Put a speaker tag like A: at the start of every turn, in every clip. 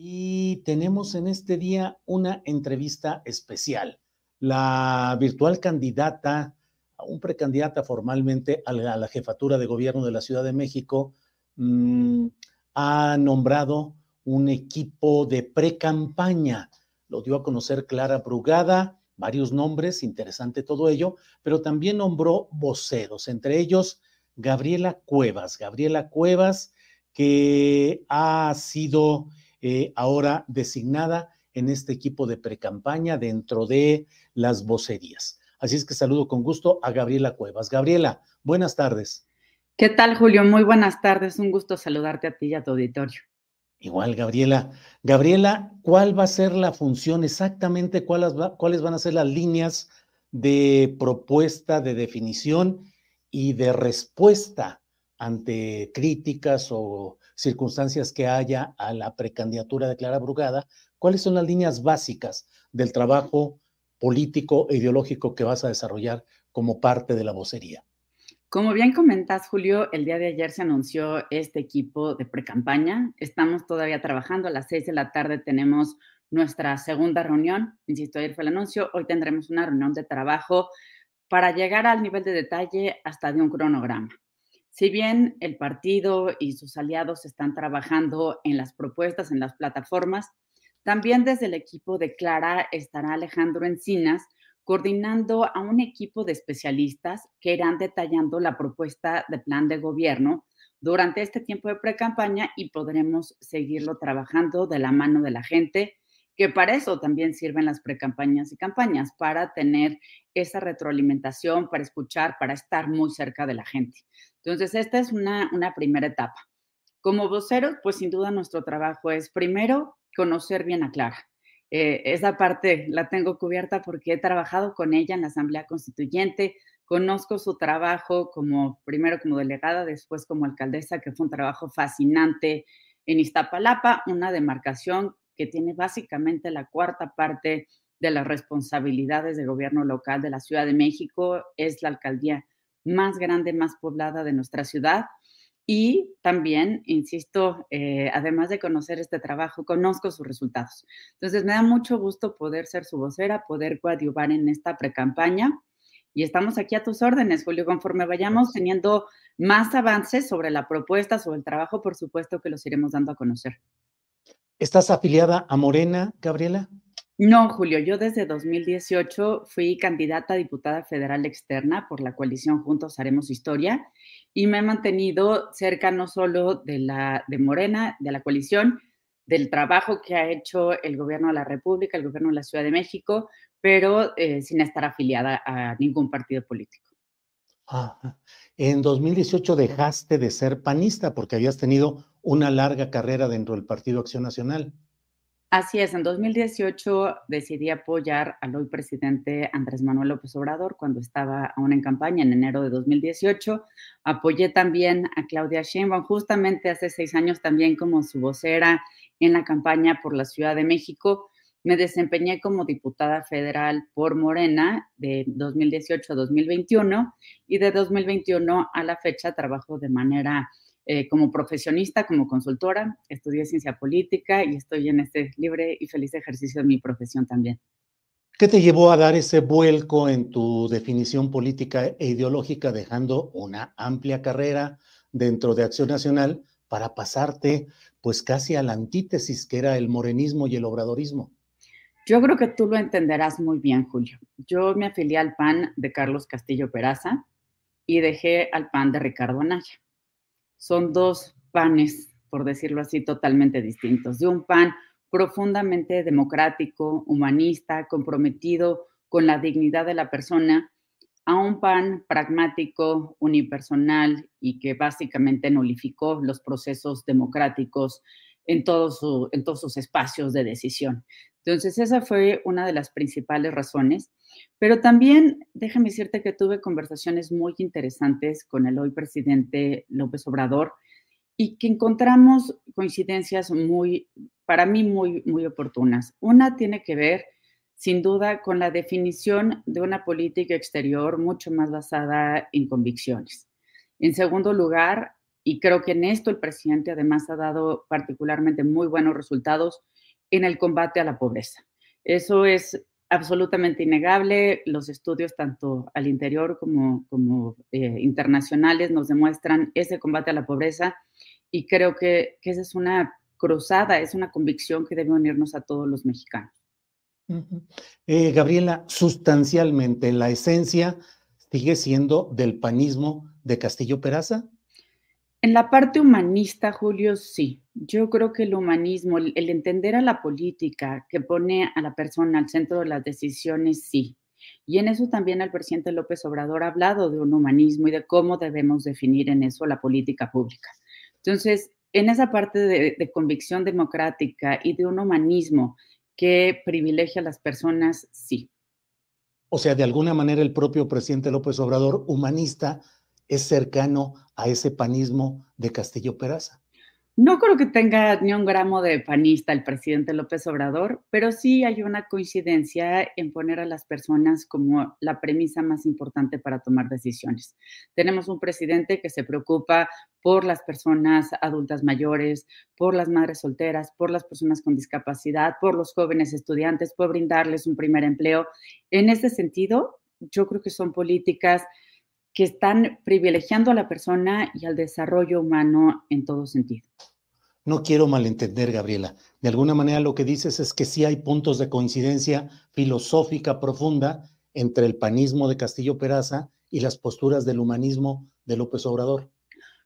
A: Y tenemos en este día una entrevista especial. La virtual candidata, un precandidata formalmente a la, jefatura de gobierno de la Ciudad de México, mmm, ha nombrado un equipo de pre-campaña. Lo dio a conocer Clara Brugada, varios nombres, interesante todo ello, pero también nombró voceros, entre ellos Gabriela Cuevas. Gabriela Cuevas, que ha sido eh, ahora designada en este equipo de precampaña dentro de las vocerías. Así es que saludo con gusto a Gabriela Cuevas. Gabriela, buenas tardes.
B: ¿Qué tal, Julio? Muy buenas tardes. Un gusto saludarte a ti y a tu auditorio.
A: Igual, Gabriela. Gabriela, ¿cuál va a ser la función exactamente? ¿Cuáles, ¿Cuáles van a ser las líneas de propuesta, de definición y de respuesta ante críticas o circunstancias que haya a la precandidatura de Clara Brugada? ¿Cuáles son las líneas básicas del trabajo político e ideológico que vas a desarrollar como parte de la vocería?
B: Como bien comentas, Julio, el día de ayer se anunció este equipo de precampaña. Estamos todavía trabajando. A las seis de la tarde tenemos nuestra segunda reunión. Insisto, ayer fue el anuncio. Hoy tendremos una reunión de trabajo para llegar al nivel de detalle hasta de un cronograma. Si bien el partido y sus aliados están trabajando en las propuestas, en las plataformas, también desde el equipo de Clara estará Alejandro Encinas, coordinando a un equipo de especialistas que irán detallando la propuesta de plan de gobierno durante este tiempo de pre-campaña y podremos seguirlo trabajando de la mano de la gente, que para eso también sirven las precampañas y campañas, para tener esa retroalimentación, para escuchar, para estar muy cerca de la gente. Entonces, esta es una, una primera etapa. Como voceros, pues sin duda nuestro trabajo es primero conocer bien a Clara eh, esa parte la tengo cubierta porque he trabajado con ella en la Asamblea Constituyente, conozco su trabajo como primero como delegada, después como alcaldesa, que fue un trabajo fascinante en Iztapalapa, una demarcación que tiene básicamente la cuarta parte de las responsabilidades de gobierno local de la Ciudad de México, es la alcaldía más grande, más poblada de nuestra ciudad y también, insisto, eh, además de conocer este trabajo, conozco sus resultados. Entonces, me da mucho gusto poder ser su vocera, poder coadyuvar en esta precampaña. Y estamos aquí a tus órdenes, Julio. Conforme vayamos teniendo más avances sobre la propuesta, sobre el trabajo, por supuesto que los iremos dando a conocer.
A: ¿Estás afiliada a Morena, Gabriela?
B: No, Julio, yo desde 2018 fui candidata a diputada federal externa por la coalición Juntos Haremos Historia y me he mantenido cerca no solo de la de Morena, de la coalición, del trabajo que ha hecho el gobierno de la República, el gobierno de la Ciudad de México, pero eh, sin estar afiliada a ningún partido político.
A: Ah, en 2018 dejaste de ser panista porque habías tenido una larga carrera dentro del Partido Acción Nacional.
B: Así es, en 2018 decidí apoyar al hoy presidente Andrés Manuel López Obrador cuando estaba aún en campaña en enero de 2018. Apoyé también a Claudia Sheinbaum justamente hace seis años también como su vocera en la campaña por la Ciudad de México. Me desempeñé como diputada federal por Morena de 2018 a 2021 y de 2021 a la fecha trabajo de manera eh, como profesionista, como consultora, estudié ciencia política y estoy en este libre y feliz ejercicio de mi profesión también.
A: ¿Qué te llevó a dar ese vuelco en tu definición política e ideológica, dejando una amplia carrera dentro de Acción Nacional para pasarte pues casi a la antítesis que era el morenismo y el obradorismo?
B: Yo creo que tú lo entenderás muy bien, Julio. Yo me afilié al PAN de Carlos Castillo Peraza y dejé al PAN de Ricardo Anaya son dos panes, por decirlo así, totalmente distintos. De un pan profundamente democrático, humanista, comprometido con la dignidad de la persona, a un pan pragmático, unipersonal y que básicamente nulificó los procesos democráticos en, en todos sus espacios de decisión. Entonces, esa fue una de las principales razones. Pero también, déjame decirte que tuve conversaciones muy interesantes con el hoy presidente López Obrador y que encontramos coincidencias muy, para mí, muy, muy oportunas. Una tiene que ver, sin duda, con la definición de una política exterior mucho más basada en convicciones. En segundo lugar, y creo que en esto el presidente además ha dado particularmente muy buenos resultados en el combate a la pobreza. Eso es absolutamente innegable. Los estudios, tanto al interior como, como eh, internacionales, nos demuestran ese combate a la pobreza y creo que, que, esa es una cruzada, es una convicción que debe unirnos a todos los mexicanos.
A: Eh, Gabriela, sustancialmente, la esencia sigue siendo del panismo de Castillo Peraza.
B: En la parte humanista, Julio, sí. Yo creo que el humanismo, el, entender a la política que pone a la persona al centro de las decisiones, sí. Y en eso también el presidente López Obrador ha hablado de un humanismo y de cómo debemos definir en eso la política pública. Entonces, en esa parte de, convicción democrática y de un humanismo que privilegia a las personas, sí.
A: O sea, de alguna manera el propio presidente López Obrador, humanista, es cercano a ese panismo de Castillo Peraza.
B: No creo que tenga ni un gramo de panista el presidente López Obrador, pero sí hay una coincidencia en poner a las personas como la premisa más importante para tomar decisiones. Tenemos un presidente que se preocupa por las personas adultas mayores, por las madres solteras, por las personas con discapacidad, por los jóvenes estudiantes, por brindarles un primer empleo. En ese sentido, yo creo que son políticas que están privilegiando a la persona y al desarrollo humano en todo sentido.
A: No quiero malentender, Gabriela. De alguna manera lo que dices es que sí hay puntos de coincidencia filosófica profunda entre el panismo de Castillo Peraza y las posturas del humanismo de López Obrador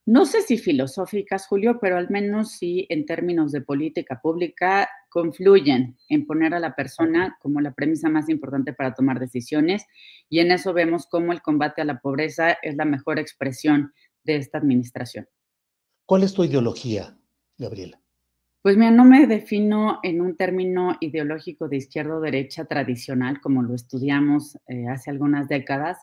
B: no sé si filosóficas, Julio, pero al menos sí en términos de política pública confluyen en poner a la persona como la premisa más importante para tomar decisiones y en eso vemos cómo el combate a la pobreza es la mejor expresión de esta administración.
A: ¿Cuál es tu ideología, Gabriela?
B: Pues mira, no me defino en un término ideológico de izquierda o derecha tradicional como lo estudiamos eh, hace algunas décadas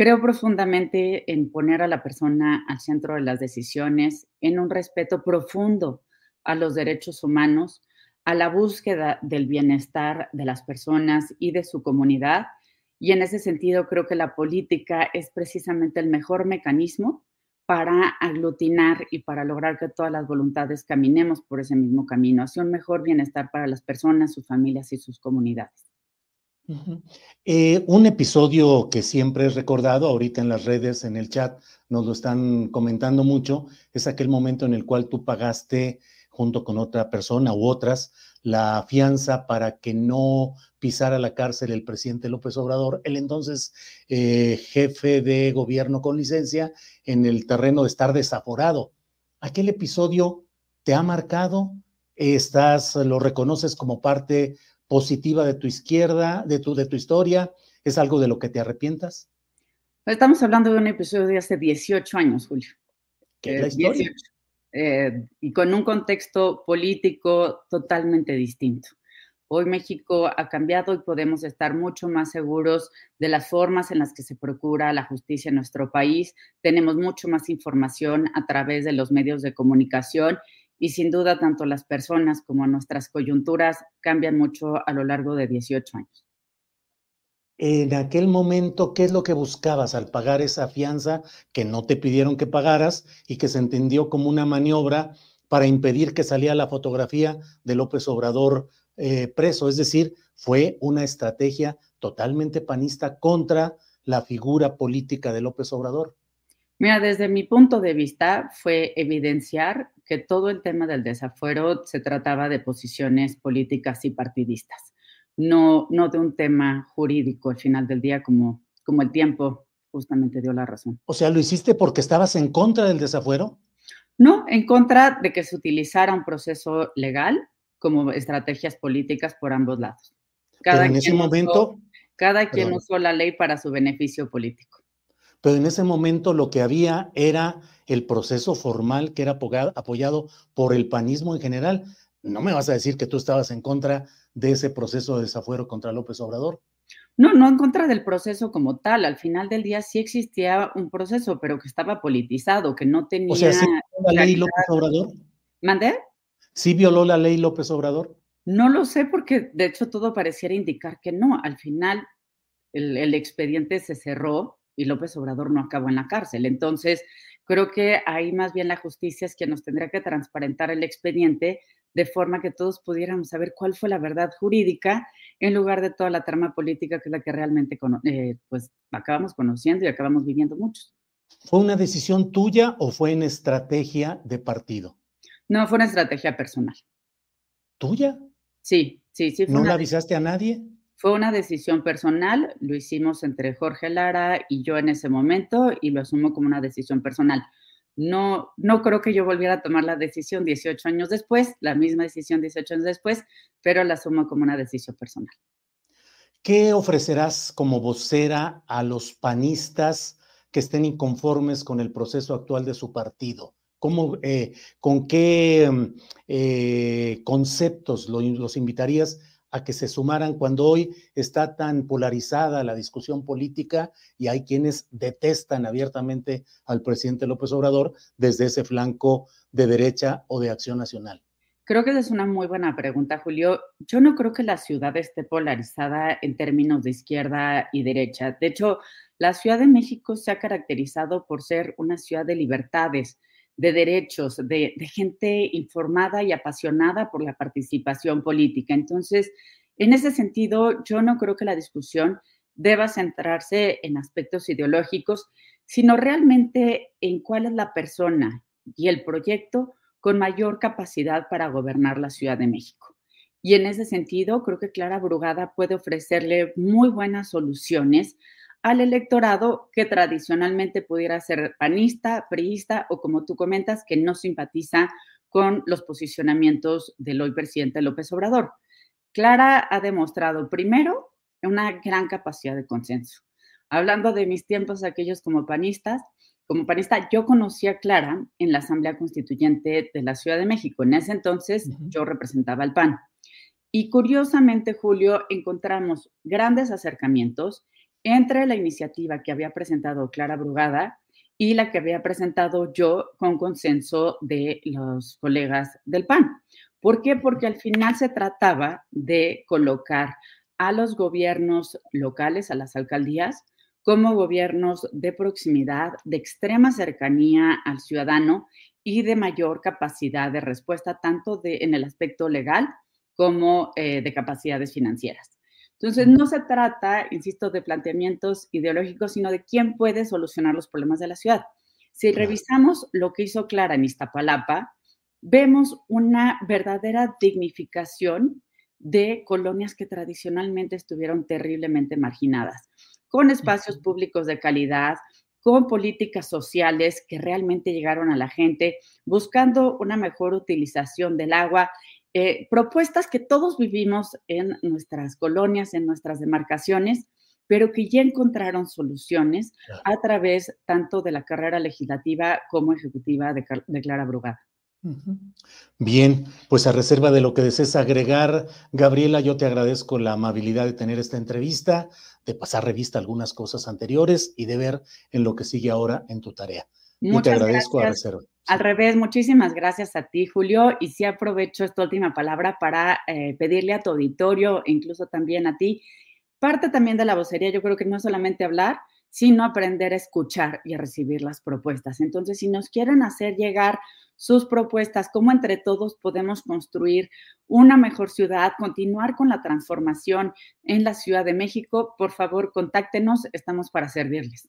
B: Creo profundamente en poner a la persona al centro de las decisiones, en un respeto profundo a los derechos humanos, a la búsqueda del bienestar de las personas y de su comunidad. Y en ese sentido creo que la política es precisamente el mejor mecanismo para aglutinar y para lograr que todas las voluntades caminemos por ese mismo camino, hacia un mejor bienestar para las personas, sus familias y sus comunidades.
A: Eh, un episodio que siempre es recordado, ahorita en las redes, en el chat, nos lo están comentando mucho, es aquel momento en el cual tú pagaste junto con otra persona u otras la fianza para que no pisara la cárcel el presidente López Obrador, el entonces eh, jefe de gobierno con licencia, en el terreno de estar desaforado. ¿Aquel episodio te ha marcado? ¿Estás, lo reconoces como parte positiva de tu izquierda, de tu, de tu historia? ¿Es algo de lo que te arrepientas?
B: Estamos hablando de un episodio de hace 18 años, Julio.
A: ¿Qué es la historia?
B: Eh, y con un contexto político totalmente distinto. Hoy México ha cambiado y podemos estar mucho más seguros de las formas en las que se procura la justicia en nuestro país. Tenemos mucho más información a través de los medios de comunicación y sin duda tanto las personas como nuestras coyunturas cambian mucho a lo largo de 18 años
A: en aquel momento, ¿qué es lo que buscabas al pagar esa fianza que no te pidieron que pagaras y que se entendió como una maniobra para impedir que saliera la fotografía de López Obrador eh, preso? Es decir, fue una estrategia totalmente panista contra la figura política de López Obrador.
B: Mira, desde mi punto de vista fue evidenciar que todo el tema del desafuero se trataba de posiciones políticas y partidistas no, no de un tema jurídico al final del día, como, como el tiempo justamente dio la razón.
A: O sea, ¿lo hiciste porque estabas en contra del desafuero?
B: No, en contra de que se utilizara un proceso legal como estrategias políticas por ambos lados.
A: Cada en ese momento...
B: cada quien usó la ley para su beneficio político.
A: Pero en ese momento lo que había era el proceso formal que era apoyado por el panismo en general. No me vas a decir que tú estabas en contra de ese proceso de desafuero contra López Obrador?
B: No, no en contra del proceso como tal. Al final del día sí existía un proceso, pero que estaba politizado, que no tenía.
A: O sea, ¿sí violó la ley López Obrador?
B: ¿Mandé?
A: ¿Sí violó la ley López Obrador?
B: No lo sé porque de hecho todo pareciera indicar que no. Al final el, el expediente se cerró y López Obrador no acabó en la cárcel. Entonces, creo que ahí más bien la justicia es quien nos tendría que transparentar el expediente de forma que todos pudiéramos saber cuál fue la verdad jurídica en lugar de toda la trama política que es la que realmente eh, pues acabamos conociendo y acabamos viviendo muchos.
A: ¿Fue una decisión tuya o fue en estrategia de partido?
B: No, fue una estrategia personal.
A: ¿Tuya?
B: Sí, sí, sí.
A: ¿No la avisaste a nadie?
B: Fue una decisión personal, lo hicimos entre Jorge Lara y yo en ese momento y lo asumo como una decisión personal. No, no creo que yo volviera a tomar la decisión 18 años después, la misma decisión 18 años después, pero la asumo como una decisión personal.
A: ¿Qué ofrecerás como vocera a los panistas que estén inconformes con el proceso actual de su partido? ¿Cómo, eh, ¿Con qué eh, conceptos los invitarías a que se sumaran cuando hoy está tan polarizada la discusión política y hay quienes detestan abiertamente al presidente López Obrador desde ese flanco de derecha o de acción nacional?
B: Creo que es una muy buena pregunta, Julio. Yo no creo que la ciudad esté polarizada en términos de izquierda y derecha. De hecho, la Ciudad de México se ha caracterizado por ser una ciudad de libertades, de derechos, de, gente informada y apasionada por la participación política. Entonces, en ese sentido, yo no creo que la discusión deba centrarse en aspectos ideológicos, sino realmente en cuál es la persona y el proyecto con mayor capacidad para gobernar la Ciudad de México. Y en ese sentido, creo que Clara Brugada puede ofrecerle muy buenas soluciones al electorado que tradicionalmente pudiera ser panista, priista o como tú comentas, que no simpatiza con los posicionamientos del hoy presidente López Obrador. Clara ha demostrado, primero, una gran capacidad de consenso. Hablando de mis tiempos, aquellos como panistas, como panista, yo conocí a Clara en la Asamblea Constituyente de la Ciudad de México. En ese entonces yo representaba al PAN. Y curiosamente, Julio, encontramos grandes acercamientos entre la iniciativa que había presentado Clara Brugada y la que había presentado yo con consenso de los colegas del PAN. ¿Por qué? Porque al final se trataba de colocar a los gobiernos locales, a las alcaldías, como gobiernos de proximidad, de extrema cercanía al ciudadano y de mayor capacidad de respuesta, tanto en el aspecto legal como eh, de capacidades financieras. Entonces, no se trata, insisto, de planteamientos ideológicos, sino de quién puede solucionar los problemas de la ciudad. Si revisamos lo que hizo Clara en Iztapalapa, vemos una verdadera dignificación de colonias que tradicionalmente estuvieron terriblemente marginadas, con espacios públicos de calidad, con políticas sociales que realmente llegaron a la gente, buscando una mejor utilización del agua, eh, propuestas que todos vivimos en nuestras colonias, en nuestras demarcaciones, pero que ya encontraron soluciones a través tanto de la carrera legislativa como ejecutiva de, Clara Brugada.
A: Bien, pues a reserva de lo que desees agregar, Gabriela, yo te agradezco la amabilidad de tener esta entrevista, de pasar revista algunas cosas anteriores y de ver en lo que sigue ahora en tu tarea.
B: Muchas te agradezco a reserva. Al revés, muchísimas gracias a ti, Julio. Y sí aprovecho esta última palabra para eh, pedirle a tu auditorio, incluso también a ti, parte también de la vocería, yo creo que no es solamente hablar, sino aprender a escuchar y a recibir las propuestas. Entonces, si nos quieren hacer llegar sus propuestas, cómo entre todos podemos construir una mejor ciudad, continuar con la transformación en la Ciudad de México, por favor, contáctenos, estamos para servirles.